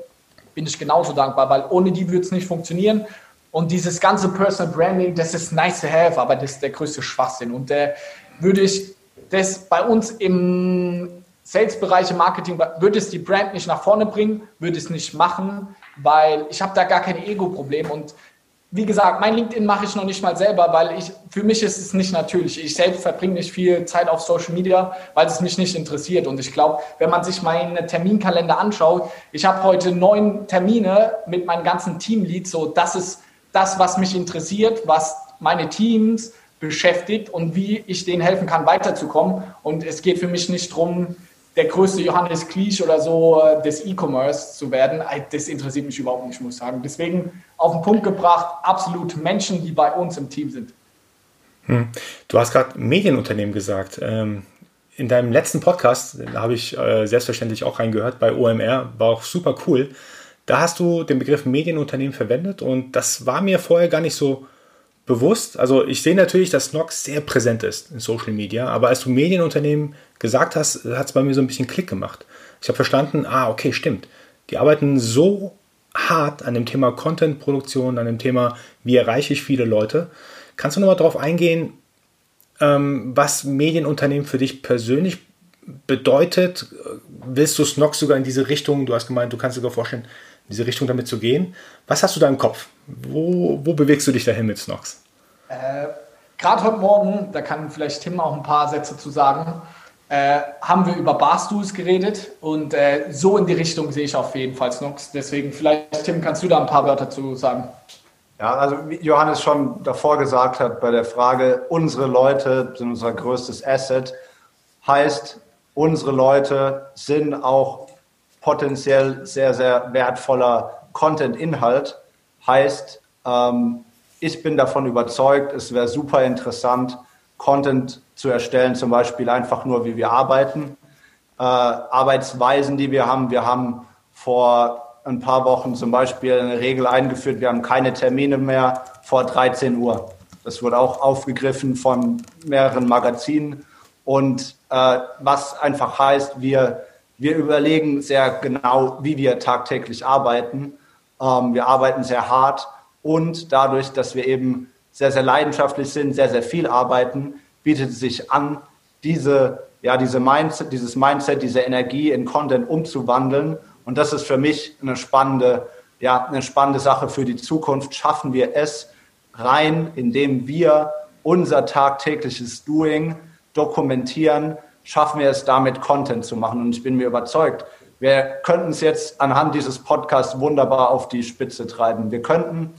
bin ich genauso dankbar, weil ohne die würde es nicht funktionieren. Und dieses ganze Personal Branding, das ist nice to have, aber das ist der größte Schwachsinn. Und äh, würde ich das bei uns im Sales-Bereich, im Marketing, würde es die Brand nicht nach vorne bringen, würde es nicht machen, weil ich habe da gar kein Ego-Problem und wie gesagt, mein LinkedIn mache ich noch nicht mal selber, weil ich, für mich ist es nicht natürlich. Ich selbst verbringe nicht viel Zeit auf Social Media, weil es mich nicht interessiert. Und ich glaube, wenn man sich meinen Terminkalender anschaut, ich habe heute neun Termine mit meinem ganzen Teamlead. So, das ist das, was mich interessiert, was meine Teams beschäftigt und wie ich denen helfen kann, weiterzukommen. Und es geht für mich nicht darum, der größte Johannes Kliesch oder so äh, des E-Commerce zu werden, das interessiert mich überhaupt nicht, muss ich sagen. Deswegen auf den Punkt gebracht, absolut Menschen, die bei uns im Team sind. Hm. Du hast gerade Medienunternehmen gesagt. Ähm, in deinem letzten Podcast, da habe ich äh, selbstverständlich auch reingehört, bei OMR, war auch super cool. Da hast du den Begriff Medienunternehmen verwendet und das war mir vorher gar nicht so bewusst. Also ich sehe natürlich, dass Snox sehr präsent ist in Social Media, aber als du Medienunternehmen gesagt hast, hat es bei mir so ein bisschen Klick gemacht. Ich habe verstanden, ah, okay, stimmt. Die arbeiten so hart an dem Thema Content-Produktion, an dem Thema, wie erreiche ich viele Leute. Kannst du nochmal darauf eingehen, ähm, was Medienunternehmen für dich persönlich bedeutet? Willst du Snox sogar in diese Richtung, du hast gemeint, du kannst dir sogar vorstellen, in diese Richtung damit zu gehen. Was hast du da im Kopf? Wo, wo bewegst du dich dahin mit Snox? Äh, Gerade heute Morgen, da kann vielleicht Tim auch ein paar Sätze zu sagen, äh, haben wir über Barstools geredet und äh, so in die Richtung sehe ich auf jeden Fall Snox. Deswegen vielleicht, Tim, kannst du da ein paar Wörter zu sagen? Ja, also wie Johannes schon davor gesagt hat bei der Frage, unsere Leute sind unser größtes Asset, heißt, unsere Leute sind auch potenziell sehr, sehr wertvoller Content-Inhalt. Heißt, ähm, ich bin davon überzeugt, es wäre super interessant, Content zu erstellen, zum Beispiel einfach nur, wie wir arbeiten, äh, Arbeitsweisen, die wir haben. Wir haben vor ein paar Wochen zum Beispiel eine Regel eingeführt, wir haben keine Termine mehr vor 13 Uhr. Das wurde auch aufgegriffen von mehreren Magazinen. Und äh, was einfach heißt, wir wir überlegen sehr genau, wie wir tagtäglich arbeiten. Ähm, wir arbeiten sehr hart und dadurch, dass wir eben sehr, sehr leidenschaftlich sind, sehr, sehr viel arbeiten, bietet es sich an, diese, ja, diese Mindset, dieses Mindset, diese Energie in Content umzuwandeln. Und das ist für mich eine spannende, ja, eine spannende Sache für die Zukunft. Schaffen wir es rein, indem wir unser tagtägliches Doing dokumentieren, schaffen wir es damit, Content zu machen. Und ich bin mir überzeugt, Wir könnten es jetzt anhand dieses Podcasts wunderbar auf die Spitze treiben. Wir könnten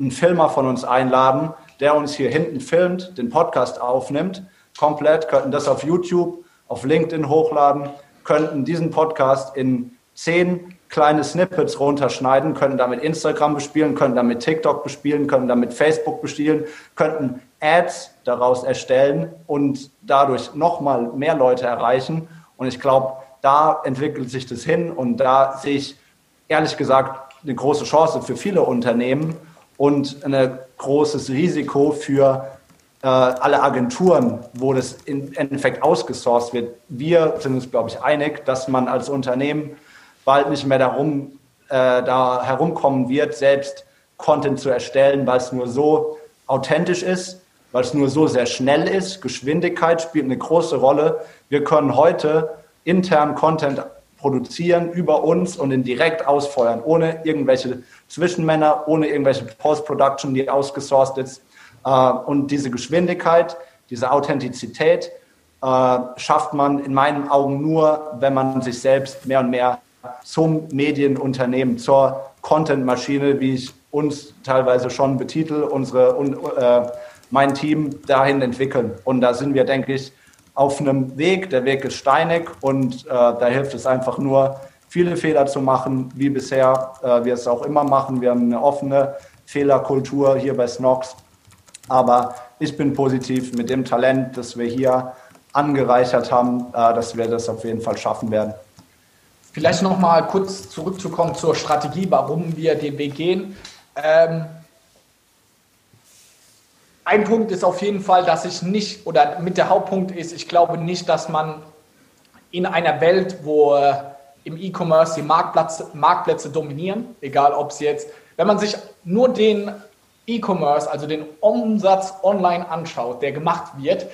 einen Filmer von uns einladen, der uns hier hinten filmt, den Podcast aufnimmt, komplett, könnten das auf YouTube, auf LinkedIn hochladen, könnten diesen Podcast in zehn kleine Snippets runterschneiden, könnten damit Instagram bespielen, könnten damit TikTok bespielen, könnten damit Facebook bespielen, könnten Ads daraus erstellen und dadurch nochmal mehr Leute erreichen. Und ich glaube, da entwickelt sich das hin und da sehe ich ehrlich gesagt eine große Chance für viele Unternehmen und ein großes Risiko für äh, alle Agenturen, wo das im Endeffekt ausgesourced wird. Wir sind uns, glaube ich, einig, dass man als Unternehmen bald nicht mehr darum, äh, da herumkommen wird, selbst Content zu erstellen, weil es nur so authentisch ist, weil es nur so sehr schnell ist. Geschwindigkeit spielt eine große Rolle. Wir können heute intern Content produzieren über uns und ihn direkt ausfeuern, ohne irgendwelche Zwischenmänner, ohne irgendwelche Post-Production, die ausgesourced ist. Äh, und diese Geschwindigkeit, diese Authentizität äh, schafft man in meinen Augen nur, wenn man sich selbst mehr und mehr zum Medienunternehmen, zur Content-Maschine, wie ich uns teilweise schon betitel, unsere, äh, mein Team dahin entwickeln. Und da sind wir, denke ich, auf einem Weg. Der Weg ist steinig und äh, da hilft es einfach nur, viele Fehler zu machen, wie bisher äh, wir es auch immer machen. Wir haben eine offene Fehlerkultur hier bei Snox. Aber ich bin positiv mit dem Talent, das wir hier angereichert haben, äh, dass wir das auf jeden Fall schaffen werden. Vielleicht noch mal kurz zurückzukommen zur Strategie, warum wir den Weg gehen. Ähm, ein Punkt ist auf jeden Fall, dass ich nicht, oder mit der Hauptpunkt ist, ich glaube nicht, dass man in einer Welt, wo äh, im E-Commerce die Marktplätze, Marktplätze dominieren, egal ob es jetzt, wenn man sich nur den E-Commerce, also den Umsatz online anschaut, der gemacht wird,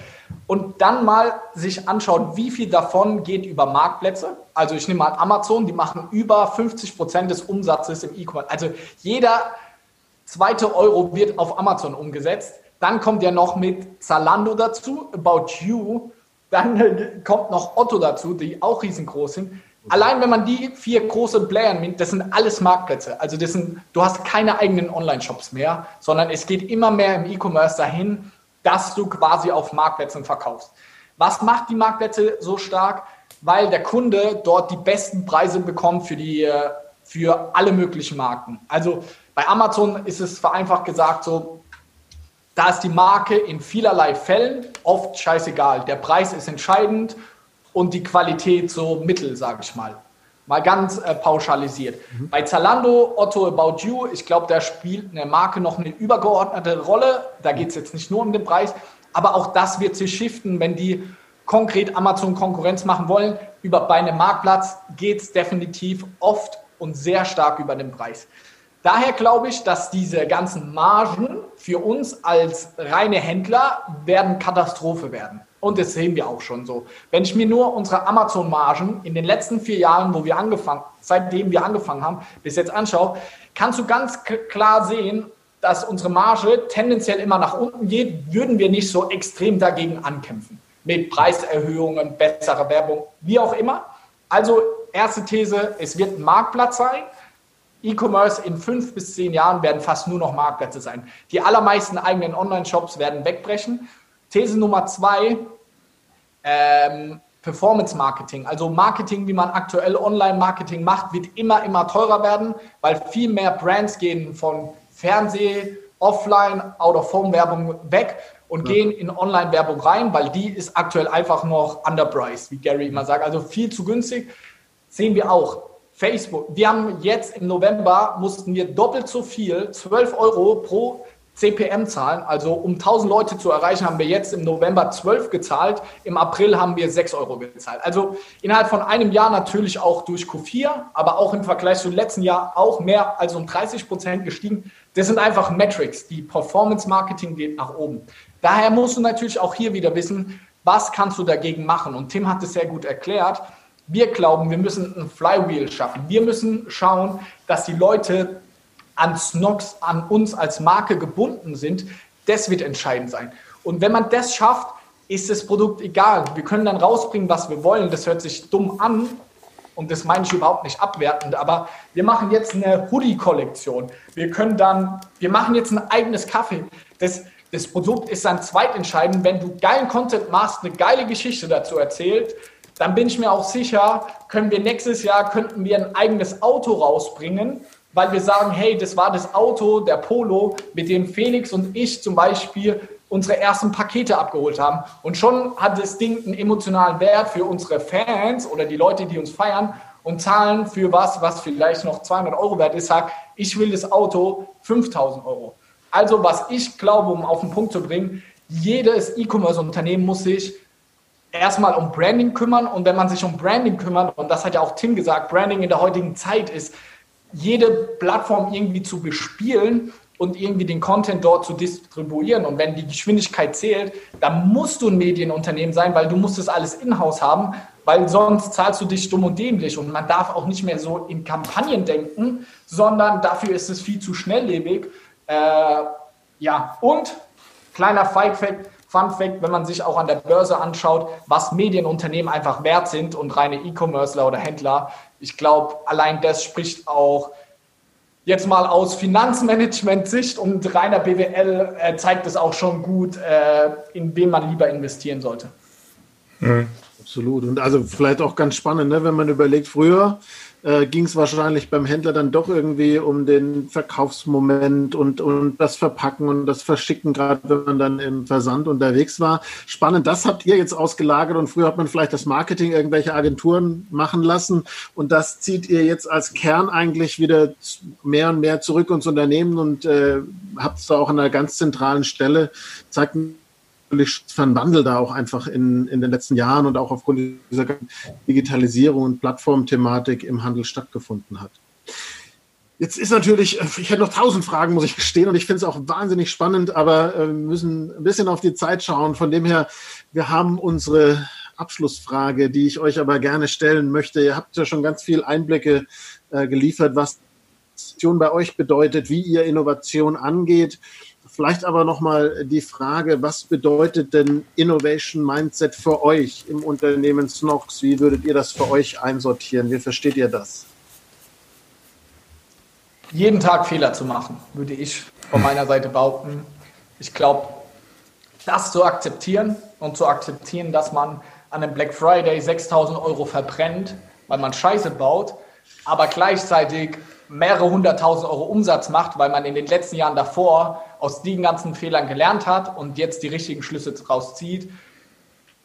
und dann mal sich anschaut, wie viel davon geht über Marktplätze. Also ich nehme mal Amazon, die machen über 50 Prozent des Umsatzes im E-Commerce. Also jeder zweite Euro wird auf Amazon umgesetzt. Dann kommt ja noch mit Zalando dazu, About You. Dann kommt noch Otto dazu, die auch riesengroß sind. Allein wenn man die vier großen Player nimmt, das sind alles Marktplätze. Also das sind, du hast keine eigenen Online-Shops mehr, sondern es geht immer mehr im E-Commerce dahin, dass du quasi auf Marktplätzen verkaufst. Was macht die Marktplätze so stark? Weil der Kunde dort die besten Preise bekommt für, die, äh, für alle möglichen Marken. Also bei Amazon ist es vereinfacht gesagt so, da ist die Marke in vielerlei Fällen oft scheißegal. Der Preis ist entscheidend und die Qualität so mittel, sage ich mal. Mal ganz äh, pauschalisiert. Mhm. Bei Zalando, Otto About You, ich glaube, da spielt eine Marke noch eine übergeordnete Rolle. Da geht es jetzt nicht nur um den Preis, aber auch das wird sich shiften, wenn die konkret Amazon Konkurrenz machen wollen. Über bei einem Marktplatz geht es definitiv oft und sehr stark über den Preis. Daher glaube ich, dass diese ganzen Margen für uns als reine Händler werden Katastrophe werden. Und das sehen wir auch schon so. Wenn ich mir nur unsere Amazon-Margen in den letzten vier Jahren, wo wir angefangen, seitdem wir angefangen haben, bis jetzt anschaue, kannst du ganz klar sehen, dass unsere Marge tendenziell immer nach unten geht, würden wir nicht so extrem dagegen ankämpfen. Mit Preiserhöhungen, besserer Werbung, wie auch immer. Also erste These, es wird ein Marktplatz sein. E-Commerce in fünf bis zehn Jahren werden fast nur noch Marktplätze sein. Die allermeisten eigenen Online-Shops werden wegbrechen. These Nummer zwei, ähm, Performance Marketing. Also Marketing, wie man aktuell Online-Marketing macht, wird immer, immer teurer werden, weil viel mehr Brands gehen von Fernseh, Offline, Out-of-Home-Werbung weg und ja. gehen in Online-Werbung rein, weil die ist aktuell einfach noch underpriced, wie Gary immer sagt. Also viel zu günstig. Sehen wir auch. Facebook, wir haben jetzt im November, mussten wir doppelt so viel, 12 Euro pro CPM zahlen. Also um 1000 Leute zu erreichen, haben wir jetzt im November 12 gezahlt. Im April haben wir 6 Euro gezahlt. Also innerhalb von einem Jahr natürlich auch durch Q4, aber auch im Vergleich zum letzten Jahr auch mehr als um 30 Prozent gestiegen. Das sind einfach Metrics. Die Performance Marketing geht nach oben. Daher musst du natürlich auch hier wieder wissen, was kannst du dagegen machen? Und Tim hat es sehr gut erklärt. Wir glauben, wir müssen ein Flywheel schaffen. Wir müssen schauen, dass die Leute an Snox, an uns als Marke gebunden sind. Das wird entscheidend sein. Und wenn man das schafft, ist das Produkt egal. Wir können dann rausbringen, was wir wollen. Das hört sich dumm an. und das meine ich überhaupt nicht abwertend, aber wir machen jetzt eine Hoodie-Kollektion. Wir können dann, wir machen jetzt ein eigenes Kaffee. Das, das Produkt ist dann zweitentscheidend. Wenn du geilen Content machst, eine geile Geschichte dazu erzählt, dann bin ich mir auch sicher, können wir nächstes Jahr, könnten wir ein eigenes Auto rausbringen, weil wir sagen, hey, das war das Auto, der Polo, mit dem Felix und ich zum Beispiel unsere ersten Pakete abgeholt haben. Und schon hat das Ding einen emotionalen Wert für unsere Fans oder die Leute, die uns feiern und zahlen für was, was vielleicht noch 200 Euro wert ist, sagt, ich will das Auto 5000 Euro. Also was ich glaube, um auf den Punkt zu bringen, jedes E-Commerce-Unternehmen muss sich erstmal um Branding kümmern und wenn man sich um Branding kümmert, und das hat ja auch Tim gesagt, Branding in der heutigen Zeit ist, jede Plattform irgendwie zu bespielen und irgendwie den Content dort zu distribuieren. Und wenn die Geschwindigkeit zählt, dann musst du ein Medienunternehmen sein, weil du musst das alles in-house haben, weil sonst zahlst du dich dumm und dämlich. Und man darf auch nicht mehr so in Kampagnen denken, sondern dafür ist es viel zu schnelllebig. Äh, ja, und kleiner Fun Fact, Fun Fact, wenn man sich auch an der Börse anschaut, was Medienunternehmen einfach wert sind und reine E-Commercer oder Händler, ich glaube, allein das spricht auch jetzt mal aus Finanzmanagement-Sicht und reiner BWL äh, zeigt es auch schon gut, äh, in wen man lieber investieren sollte. Mhm. Absolut. Und also vielleicht auch ganz spannend, ne? wenn man überlegt, früher äh, ging es wahrscheinlich beim Händler dann doch irgendwie um den Verkaufsmoment und, und das Verpacken und das Verschicken, gerade wenn man dann im Versand unterwegs war. Spannend, das habt ihr jetzt ausgelagert und früher hat man vielleicht das Marketing irgendwelche Agenturen machen lassen und das zieht ihr jetzt als Kern eigentlich wieder mehr und mehr zurück ins Unternehmen und äh, habt es da auch an einer ganz zentralen Stelle. Zeigt natürlich einen Wandel da auch einfach in, in den letzten Jahren und auch aufgrund dieser Digitalisierung und Plattformthematik im Handel stattgefunden hat. Jetzt ist natürlich, ich hätte noch tausend Fragen, muss ich gestehen, und ich finde es auch wahnsinnig spannend, aber äh, wir müssen ein bisschen auf die Zeit schauen. Von dem her, wir haben unsere Abschlussfrage, die ich euch aber gerne stellen möchte. Ihr habt ja schon ganz viel Einblicke äh, geliefert, was Innovation bei euch bedeutet, wie ihr Innovation angeht. Vielleicht aber nochmal die Frage, was bedeutet denn Innovation Mindset für euch im Unternehmen Snox? Wie würdet ihr das für euch einsortieren? Wie versteht ihr das? Jeden Tag Fehler zu machen, würde ich von meiner Seite behaupten. Ich glaube, das zu akzeptieren und zu akzeptieren, dass man an einem Black Friday 6000 Euro verbrennt, weil man Scheiße baut, aber gleichzeitig mehrere hunderttausend Euro Umsatz macht, weil man in den letzten Jahren davor aus den ganzen Fehlern gelernt hat und jetzt die richtigen Schlüsse daraus zieht.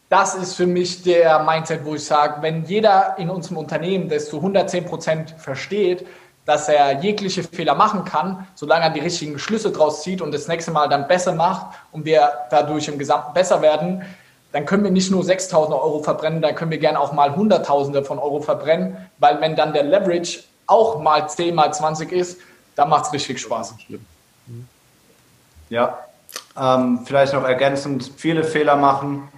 Das ist für mich der Mindset, wo ich sage, wenn jeder in unserem Unternehmen das zu 110 Prozent versteht, dass er jegliche Fehler machen kann, solange er die richtigen Schlüsse daraus zieht und das nächste Mal dann besser macht und wir dadurch im Gesamten besser werden, dann können wir nicht nur 6.000 Euro verbrennen, dann können wir gerne auch mal Hunderttausende von Euro verbrennen, weil wenn dann der Leverage auch mal 10 mal 20 ist, dann macht es richtig Spaß. Ja, ähm, vielleicht noch ergänzend, viele Fehler machen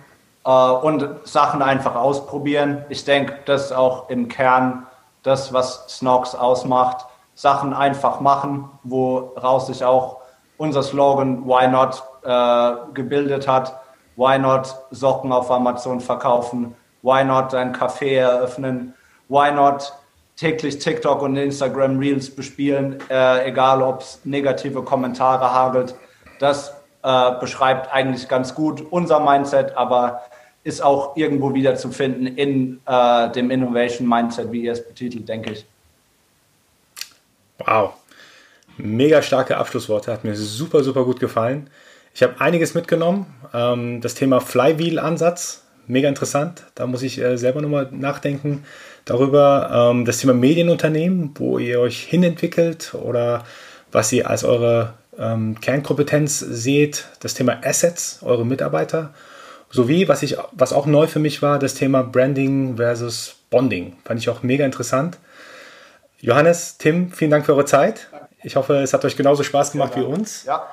äh, und Sachen einfach ausprobieren. Ich denke, das ist auch im Kern das, was Snox ausmacht. Sachen einfach machen, woraus sich auch unser Slogan Why Not äh, gebildet hat. Why not Socken auf Amazon verkaufen? Why not ein Café eröffnen? Why not täglich TikTok und Instagram Reels bespielen, äh, egal ob es negative Kommentare hagelt. Das äh, beschreibt eigentlich ganz gut unser Mindset, aber ist auch irgendwo wieder zu finden in äh, dem Innovation Mindset, wie ihr es betitelt, denke ich. Wow. Mega starke Abschlussworte, hat mir super, super gut gefallen. Ich habe einiges mitgenommen. Ähm, das Thema Flywheel-Ansatz, mega interessant. Da muss ich äh, selber nochmal nachdenken darüber. Ähm, das Thema Medienunternehmen, wo ihr euch hinentwickelt oder was ihr als eure ähm, Kernkompetenz seht. Das Thema Assets, eure Mitarbeiter. Sowie, was, ich, was auch neu für mich war, das Thema Branding versus Bonding. Fand ich auch mega interessant. Johannes, Tim, vielen Dank für eure Zeit. Ich hoffe, es hat euch genauso Spaß gemacht wie uns. Ja.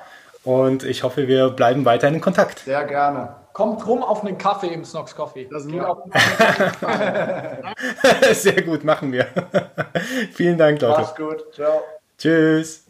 Und ich hoffe, wir bleiben weiterhin in Kontakt. Sehr gerne. Kommt rum auf einen Kaffee im Snox Coffee. Das Geht auf Kaffee. Sehr gut, machen wir. Vielen Dank, Leute. Mach's gut. Ciao. Tschüss.